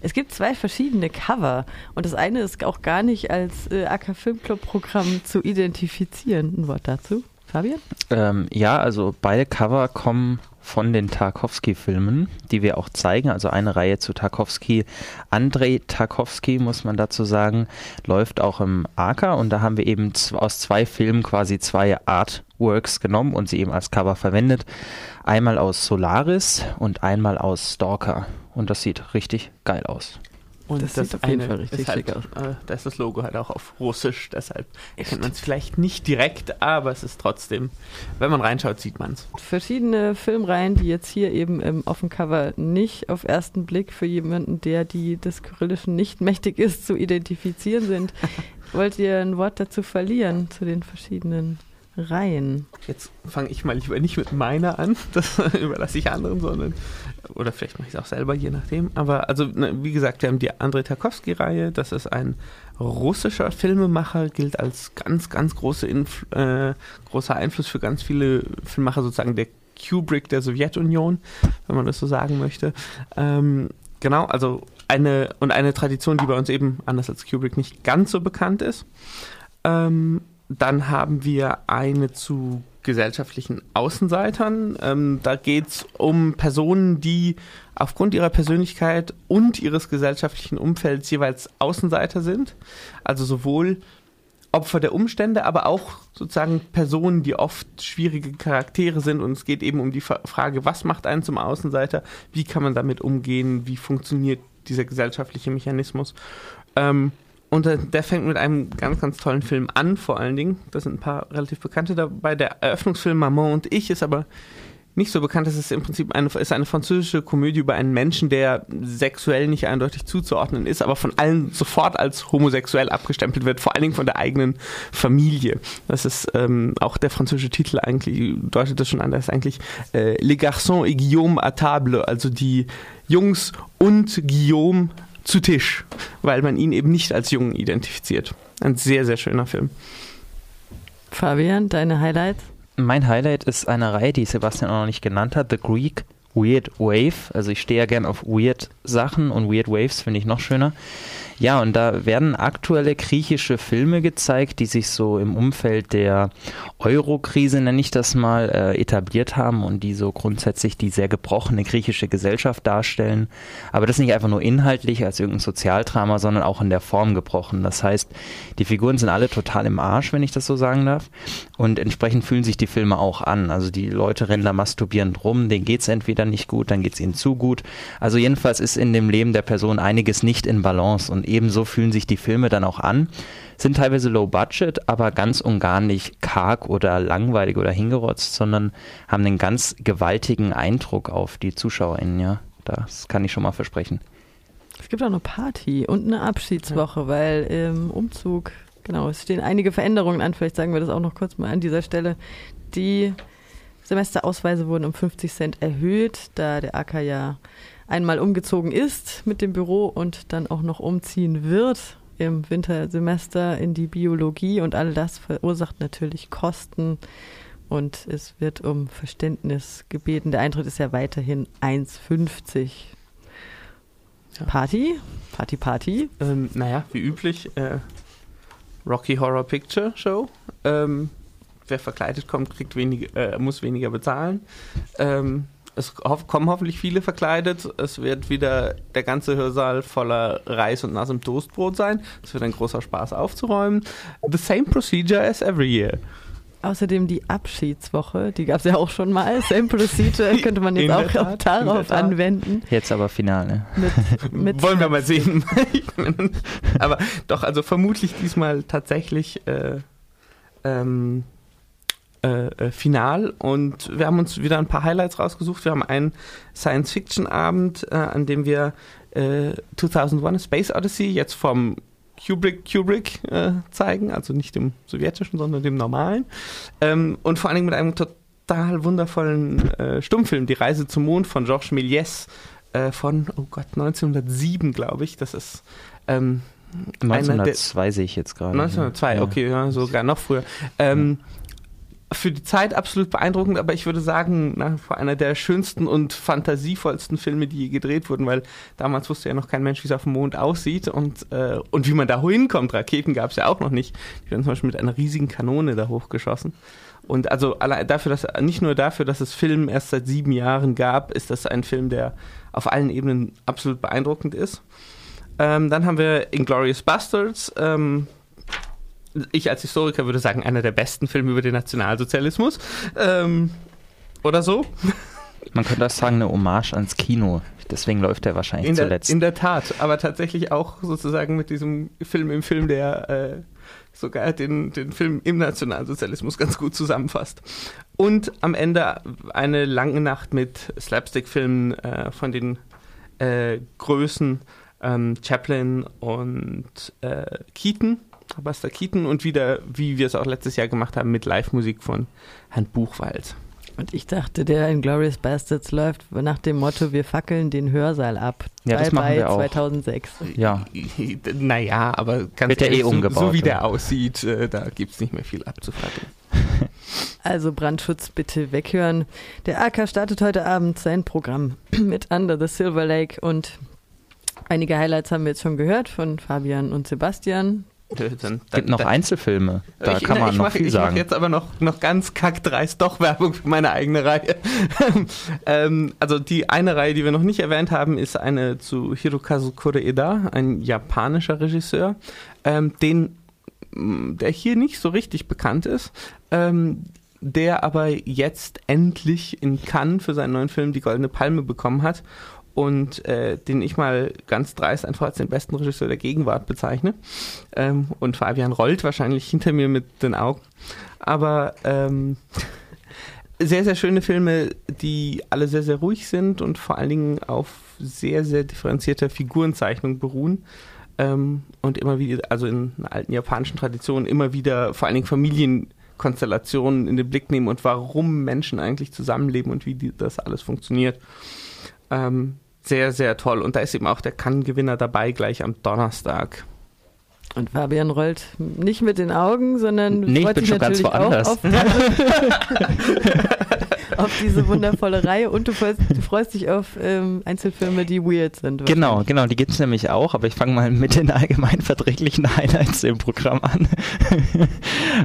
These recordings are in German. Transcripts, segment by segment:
Es gibt zwei verschiedene Cover und das eine ist auch gar nicht als äh, AK Filmclub Programm zu identifizieren. Ein Wort dazu, Fabian? Ähm, ja, also beide Cover kommen von den Tarkovsky-Filmen, die wir auch zeigen. Also eine Reihe zu Tarkovsky. Andrei Tarkovsky, muss man dazu sagen, läuft auch im AK und da haben wir eben aus zwei Filmen quasi zwei Artworks genommen und sie eben als Cover verwendet. Einmal aus Solaris und einmal aus Stalker. Und das sieht richtig geil aus. Und das, das sieht auf jeden Fall richtig halt, schick aus. Äh, da ist das Logo halt auch auf Russisch, deshalb erkennt man es vielleicht nicht direkt, aber es ist trotzdem, wenn man reinschaut, sieht man es. Verschiedene Filmreihen, die jetzt hier eben im Offencover nicht auf ersten Blick für jemanden, der die des Kyrillischen nicht mächtig ist, zu identifizieren sind. Wollt ihr ein Wort dazu verlieren, zu den verschiedenen Reihen? Jetzt fange ich mal lieber nicht mit meiner an, das überlasse ich anderen, sondern oder vielleicht mache ich es auch selber, je nachdem. Aber also, ne, wie gesagt, wir haben die Andrei Tarkovsky-Reihe. Das ist ein russischer Filmemacher, gilt als ganz, ganz große Inf äh, großer Einfluss für ganz viele Filmemacher, sozusagen der Kubrick der Sowjetunion, wenn man das so sagen möchte. Ähm, genau, also eine und eine Tradition, die bei uns eben anders als Kubrick nicht ganz so bekannt ist. Ähm, dann haben wir eine zu gesellschaftlichen Außenseitern. Ähm, da geht es um Personen, die aufgrund ihrer Persönlichkeit und ihres gesellschaftlichen Umfelds jeweils Außenseiter sind. Also sowohl Opfer der Umstände, aber auch sozusagen Personen, die oft schwierige Charaktere sind. Und es geht eben um die Frage, was macht einen zum Außenseiter? Wie kann man damit umgehen? Wie funktioniert dieser gesellschaftliche Mechanismus? Ähm, und der fängt mit einem ganz, ganz tollen Film an, vor allen Dingen. Da sind ein paar relativ bekannte dabei. Der Eröffnungsfilm Maman und ich ist aber nicht so bekannt. Es ist im Prinzip eine, ist eine französische Komödie über einen Menschen, der sexuell nicht eindeutig zuzuordnen ist, aber von allen sofort als homosexuell abgestempelt wird, vor allen Dingen von der eigenen Familie. Das ist ähm, auch der französische Titel eigentlich, deutet das schon an, das ist eigentlich äh, Les Garçons et Guillaume à table, also die Jungs und Guillaume zu Tisch, weil man ihn eben nicht als Jungen identifiziert. Ein sehr, sehr schöner Film. Fabian, deine Highlights? Mein Highlight ist eine Reihe, die Sebastian auch noch nicht genannt hat, The Greek Weird Wave. Also ich stehe ja gern auf Weird Sachen und Weird Waves finde ich noch schöner. Ja, und da werden aktuelle griechische Filme gezeigt, die sich so im Umfeld der Euro-Krise, nenne ich das mal, äh, etabliert haben und die so grundsätzlich die sehr gebrochene griechische Gesellschaft darstellen. Aber das nicht einfach nur inhaltlich als irgendein Sozialdrama, sondern auch in der Form gebrochen. Das heißt, die Figuren sind alle total im Arsch, wenn ich das so sagen darf. Und entsprechend fühlen sich die Filme auch an. Also die Leute rennen da masturbierend rum, denen geht's entweder nicht gut, dann geht's ihnen zu gut. Also jedenfalls ist in dem Leben der Person einiges nicht in Balance und ebenso fühlen sich die Filme dann auch an. Sind teilweise low budget, aber ganz und gar nicht karg oder langweilig oder hingerotzt, sondern haben einen ganz gewaltigen Eindruck auf die ZuschauerInnen, ja. Das kann ich schon mal versprechen. Es gibt auch eine Party und eine Abschiedswoche, ja. weil im Umzug, genau, es stehen einige Veränderungen an. Vielleicht sagen wir das auch noch kurz mal an dieser Stelle. Die Semesterausweise wurden um 50 Cent erhöht, da der AK ja einmal umgezogen ist mit dem Büro und dann auch noch umziehen wird im Wintersemester in die Biologie und all das verursacht natürlich Kosten und es wird um Verständnis gebeten. Der Eintritt ist ja weiterhin 1,50. Ja. Party? Party, Party? Ähm, naja, wie üblich, äh, Rocky Horror Picture Show. Ähm, wer verkleidet kommt, kriegt wenig, äh, muss weniger bezahlen. Ähm, es kommen hoffentlich viele verkleidet. Es wird wieder der ganze Hörsaal voller Reis und nassem Toastbrot sein. Es wird ein großer Spaß aufzuräumen. The same procedure as every year. Außerdem die Abschiedswoche, die gab es ja auch schon mal. Same Procedure könnte man jetzt auch Tat, darauf anwenden. Jetzt aber Finale. Mit, mit Wollen wir mal sehen. aber doch, also vermutlich diesmal tatsächlich äh, ähm, äh, äh, final und wir haben uns wieder ein paar Highlights rausgesucht. Wir haben einen Science-Fiction-Abend, äh, an dem wir äh, 2001 Space Odyssey jetzt vom Kubrick Kubrick äh, zeigen, also nicht dem sowjetischen, sondern dem normalen. Ähm, und vor allen Dingen mit einem total wundervollen äh, Stummfilm, Die Reise zum Mond von Georges Méliès von, oh Gott, 1907, glaube ich. Das ist ähm, 1902 sehe ich jetzt gerade. 1902, ja. okay, ja, sogar noch früher. Ähm, für die Zeit absolut beeindruckend, aber ich würde sagen, nach vor einer der schönsten und fantasievollsten Filme, die je gedreht wurden, weil damals wusste ja noch kein Mensch, wie es auf dem Mond aussieht und, äh, und wie man da hinkommt. Raketen gab es ja auch noch nicht. Die werden zum Beispiel mit einer riesigen Kanone da hochgeschossen. Und also allein dafür, dass nicht nur dafür, dass es Film erst seit sieben Jahren gab, ist das ein Film, der auf allen Ebenen absolut beeindruckend ist. Ähm, dann haben wir Inglorious Bastards. Ähm, ich als Historiker würde sagen, einer der besten Filme über den Nationalsozialismus. Ähm, oder so. Man könnte auch sagen, eine Hommage ans Kino. Deswegen läuft er wahrscheinlich in der, zuletzt. In der Tat, aber tatsächlich auch sozusagen mit diesem Film im Film, der äh, sogar den, den Film im Nationalsozialismus ganz gut zusammenfasst. Und am Ende eine lange Nacht mit Slapstick-Filmen äh, von den äh, Größen ähm, Chaplin und äh, Keaton Buster Keaton und wieder, wie wir es auch letztes Jahr gemacht haben, mit Live-Musik von Herrn Buchwald. Und ich dachte, der Inglourious Bastards läuft nach dem Motto, wir fackeln den Hörsaal ab. Ja, das machen wir auch. 2006. Ja. Naja, aber ganz Wird ehrlich, eh umgebaut, so, so wie der aussieht, äh, da gibt es nicht mehr viel abzufackeln. Also Brandschutz bitte weghören. Der AK startet heute Abend sein Programm mit Under the Silver Lake und einige Highlights haben wir jetzt schon gehört von Fabian und Sebastian. Dann, dann, gibt noch Einzelfilme, da ich, kann man noch mach, viel ich sagen. Ich mache jetzt aber noch, noch ganz kackdreist doch Werbung für meine eigene Reihe. ähm, also die eine Reihe, die wir noch nicht erwähnt haben, ist eine zu Hirokazu Koreeda, ein japanischer Regisseur, ähm, den, mm, der hier nicht so richtig bekannt ist. Ähm, der aber jetzt endlich in Cannes für seinen neuen Film die Goldene Palme bekommen hat und äh, den ich mal ganz dreist einfach als den besten Regisseur der Gegenwart bezeichne. Ähm, und Fabian rollt wahrscheinlich hinter mir mit den Augen. Aber ähm, sehr, sehr schöne Filme, die alle sehr, sehr ruhig sind und vor allen Dingen auf sehr, sehr differenzierter Figurenzeichnung beruhen. Ähm, und immer wieder, also in alten japanischen Tradition, immer wieder vor allen Dingen Familienkonstellationen in den Blick nehmen und warum Menschen eigentlich zusammenleben und wie die, das alles funktioniert. Ähm, sehr, sehr toll. Und da ist eben auch der Kann-Gewinner dabei, gleich am Donnerstag. Und Fabian rollt nicht mit den Augen, sondern nee, freut sich natürlich auch auf, auf diese wundervolle Reihe und du freust, du freust dich auf ähm, Einzelfilme, die weird sind. Genau, genau, die gibt es nämlich auch, aber ich fange mal mit den allgemein verträglichen Highlights im Programm an.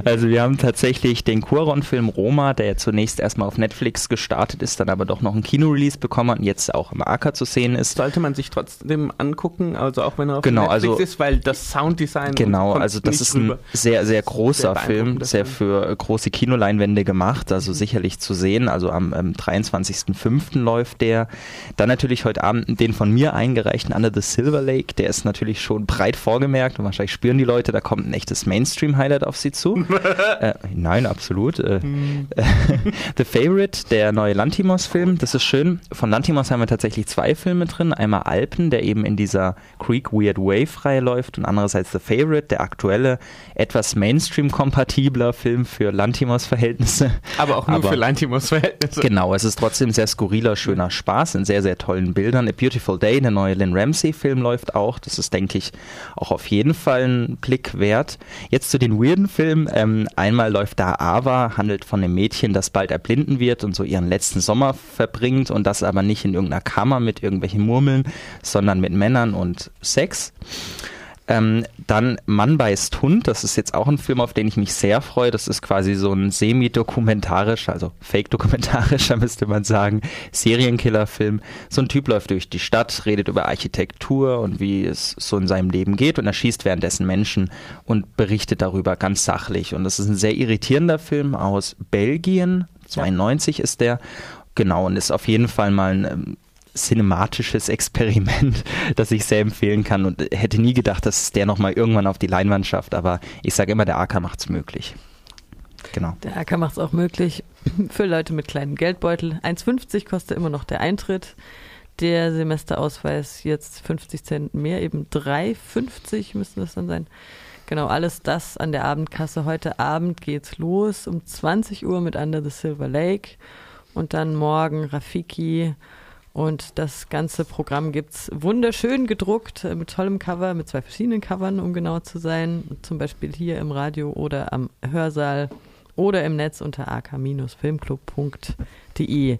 also wir haben tatsächlich den Cuaron-Film Roma, der ja zunächst erstmal auf Netflix gestartet ist, dann aber doch noch ein Kino-Release bekommen hat und jetzt auch im AK zu sehen ist. Sollte man sich trotzdem angucken, also auch wenn er auf genau, Netflix also, ist, weil das Sounddesign Genau, also das ist ein sehr, sehr großer sehr Film, sehr für große Kinoleinwände gemacht, also mhm. sicherlich zu sehen, also am, am 23.05. läuft der. Dann natürlich heute Abend den von mir eingereichten Under the Silver Lake, der ist natürlich schon breit vorgemerkt und wahrscheinlich spüren die Leute, da kommt ein echtes Mainstream-Highlight auf sie zu. äh, nein, absolut. Äh, mhm. The Favorite, der neue Lantimos-Film, das ist schön. Von Lantimos haben wir tatsächlich zwei Filme drin. Einmal Alpen, der eben in dieser Creek Weird Wave-Reihe läuft und andererseits The Favorite, der aktuelle, etwas Mainstream-kompatibler Film für Lantimos-Verhältnisse. Aber auch nur Aber für Lantimos-Verhältnisse. Genau, es ist trotzdem sehr skurriler, schöner Spaß in sehr, sehr tollen Bildern. A Beautiful Day, der neue Lynn Ramsey-Film läuft auch. Das ist, denke ich, auch auf jeden Fall ein Blick wert. Jetzt zu den weirden Filmen. Ähm, einmal läuft da Ava, handelt von einem Mädchen, das bald erblinden wird und so ihren letzten Sommer verbringt und das aber nicht in irgendeiner Kammer mit irgendwelchen Murmeln, sondern mit Männern und Sex. Ähm, dann Mann beißt Hund, das ist jetzt auch ein Film, auf den ich mich sehr freue. Das ist quasi so ein semi-dokumentarischer, also fake-dokumentarischer müsste man sagen, Serienkiller-Film. So ein Typ läuft durch die Stadt, redet über Architektur und wie es so in seinem Leben geht und erschießt währenddessen Menschen und berichtet darüber ganz sachlich. Und das ist ein sehr irritierender Film aus Belgien, 92 ja. ist der. Genau, und ist auf jeden Fall mal ein ähm, cinematisches Experiment, das ich sehr empfehlen kann und hätte nie gedacht, dass der nochmal irgendwann auf die Leinwand schafft, aber ich sage immer, der AK es möglich. Genau. Der AK macht es auch möglich für Leute mit kleinem Geldbeutel. 1,50 kostet immer noch der Eintritt. Der Semesterausweis jetzt 50 Cent mehr, eben 3,50 müssten das dann sein. Genau, alles das an der Abendkasse. Heute Abend geht's los um 20 Uhr mit Under the Silver Lake und dann morgen Rafiki und das ganze Programm gibt es wunderschön gedruckt, äh, mit tollem Cover, mit zwei verschiedenen Covern, um genau zu sein. Zum Beispiel hier im Radio oder am Hörsaal. oder im Netz unter ak-filmclub.de.